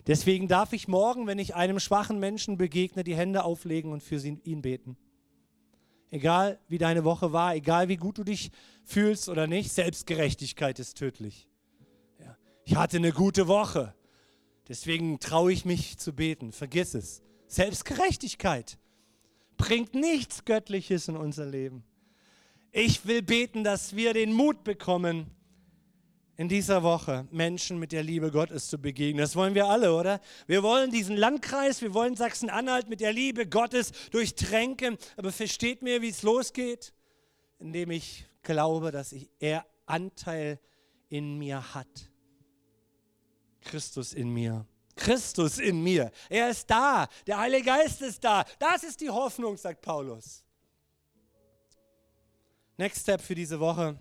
Speaker 1: Deswegen darf ich morgen, wenn ich einem schwachen Menschen begegne, die Hände auflegen und für ihn beten. Egal wie deine Woche war, egal wie gut du dich fühlst oder nicht, Selbstgerechtigkeit ist tödlich. Ja. Ich hatte eine gute Woche, deswegen traue ich mich zu beten. Vergiss es. Selbstgerechtigkeit bringt nichts Göttliches in unser Leben. Ich will beten, dass wir den Mut bekommen, in dieser Woche Menschen mit der Liebe Gottes zu begegnen. Das wollen wir alle, oder? Wir wollen diesen Landkreis, wir wollen Sachsen-Anhalt mit der Liebe Gottes durchtränken. Aber versteht mir, wie es losgeht? Indem ich glaube, dass ich, er Anteil in mir hat. Christus in mir. Christus in mir. Er ist da. Der Heilige Geist ist da. Das ist die Hoffnung, sagt Paulus. Next Step für diese Woche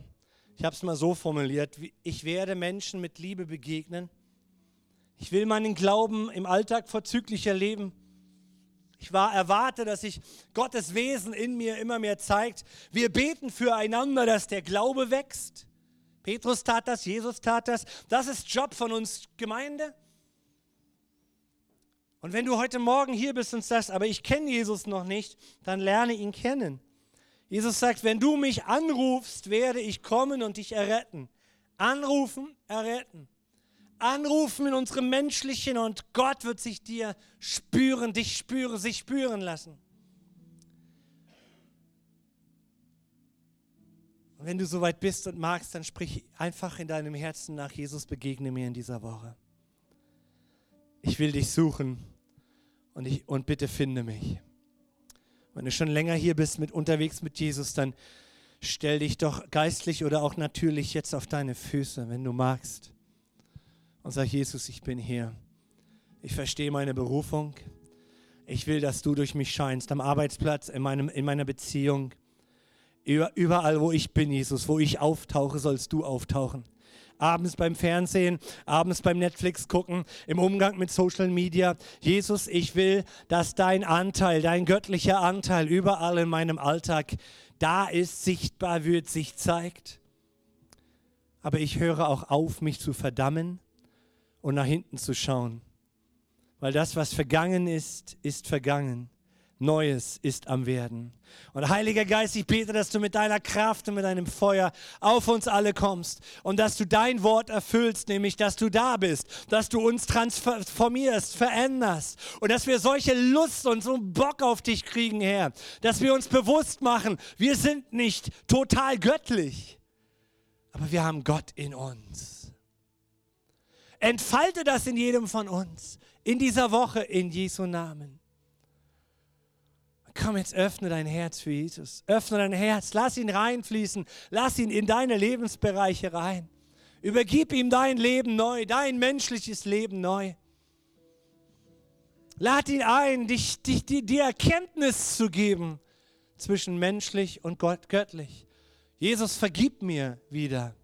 Speaker 1: ich habe es mal so formuliert, ich werde Menschen mit Liebe begegnen. Ich will meinen Glauben im Alltag vorzüglicher leben. Ich war, erwarte, dass sich Gottes Wesen in mir immer mehr zeigt. Wir beten füreinander, dass der Glaube wächst. Petrus tat das, Jesus tat das. Das ist Job von uns Gemeinde. Und wenn du heute Morgen hier bist und sagst, aber ich kenne Jesus noch nicht, dann lerne ihn kennen. Jesus sagt, wenn du mich anrufst, werde ich kommen und dich erretten. Anrufen, erretten. Anrufen in unserem Menschlichen und Gott wird sich dir spüren, dich spüren, sich spüren lassen. Und wenn du soweit bist und magst, dann sprich einfach in deinem Herzen nach Jesus, begegne mir in dieser Woche. Ich will dich suchen und, ich, und bitte finde mich. Wenn du schon länger hier bist mit unterwegs mit Jesus, dann stell dich doch geistlich oder auch natürlich jetzt auf deine Füße, wenn du magst. Und sag, Jesus, ich bin hier. Ich verstehe meine Berufung. Ich will, dass du durch mich scheinst, am Arbeitsplatz, in, meinem, in meiner Beziehung. Überall, wo ich bin, Jesus, wo ich auftauche, sollst du auftauchen. Abends beim Fernsehen, abends beim Netflix gucken, im Umgang mit Social Media. Jesus, ich will, dass dein Anteil, dein göttlicher Anteil überall in meinem Alltag da ist, sichtbar wird, sich zeigt. Aber ich höre auch auf, mich zu verdammen und nach hinten zu schauen. Weil das, was vergangen ist, ist vergangen. Neues ist am Werden. Und Heiliger Geist, ich bete, dass du mit deiner Kraft und mit deinem Feuer auf uns alle kommst und dass du dein Wort erfüllst, nämlich dass du da bist, dass du uns transformierst, veränderst und dass wir solche Lust und so Bock auf dich kriegen, Herr, dass wir uns bewusst machen, wir sind nicht total göttlich, aber wir haben Gott in uns. Entfalte das in jedem von uns, in dieser Woche, in Jesu Namen. Komm, jetzt öffne dein Herz für Jesus. Öffne dein Herz. Lass ihn reinfließen. Lass ihn in deine Lebensbereiche rein. Übergib ihm dein Leben neu, dein menschliches Leben neu. Lad ihn ein, dich, dich, die, die Erkenntnis zu geben zwischen menschlich und Gott, göttlich. Jesus, vergib mir wieder.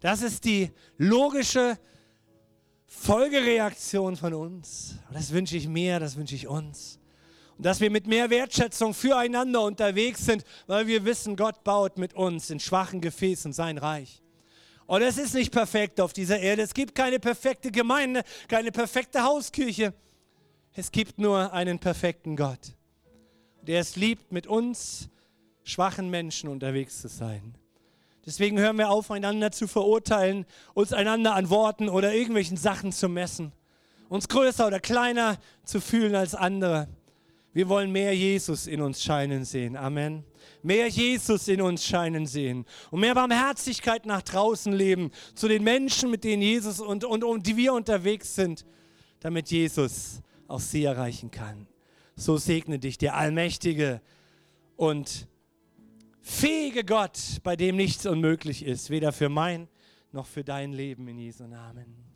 Speaker 1: Das ist die logische Folgereaktion von uns. Das wünsche ich mir, das wünsche ich uns. Und dass wir mit mehr Wertschätzung füreinander unterwegs sind, weil wir wissen, Gott baut mit uns in schwachen Gefäßen sein Reich. Und es ist nicht perfekt auf dieser Erde. Es gibt keine perfekte Gemeinde, keine perfekte Hauskirche. Es gibt nur einen perfekten Gott, der es liebt, mit uns schwachen Menschen unterwegs zu sein. Deswegen hören wir auf, einander zu verurteilen, uns einander an Worten oder irgendwelchen Sachen zu messen, uns größer oder kleiner zu fühlen als andere. Wir wollen mehr Jesus in uns scheinen sehen. Amen. Mehr Jesus in uns scheinen sehen. Und mehr Barmherzigkeit nach draußen leben. Zu den Menschen, mit denen Jesus und, und, und die wir unterwegs sind. Damit Jesus auch sie erreichen kann. So segne dich der allmächtige und fähige Gott, bei dem nichts unmöglich ist. Weder für mein noch für dein Leben in Jesu Namen.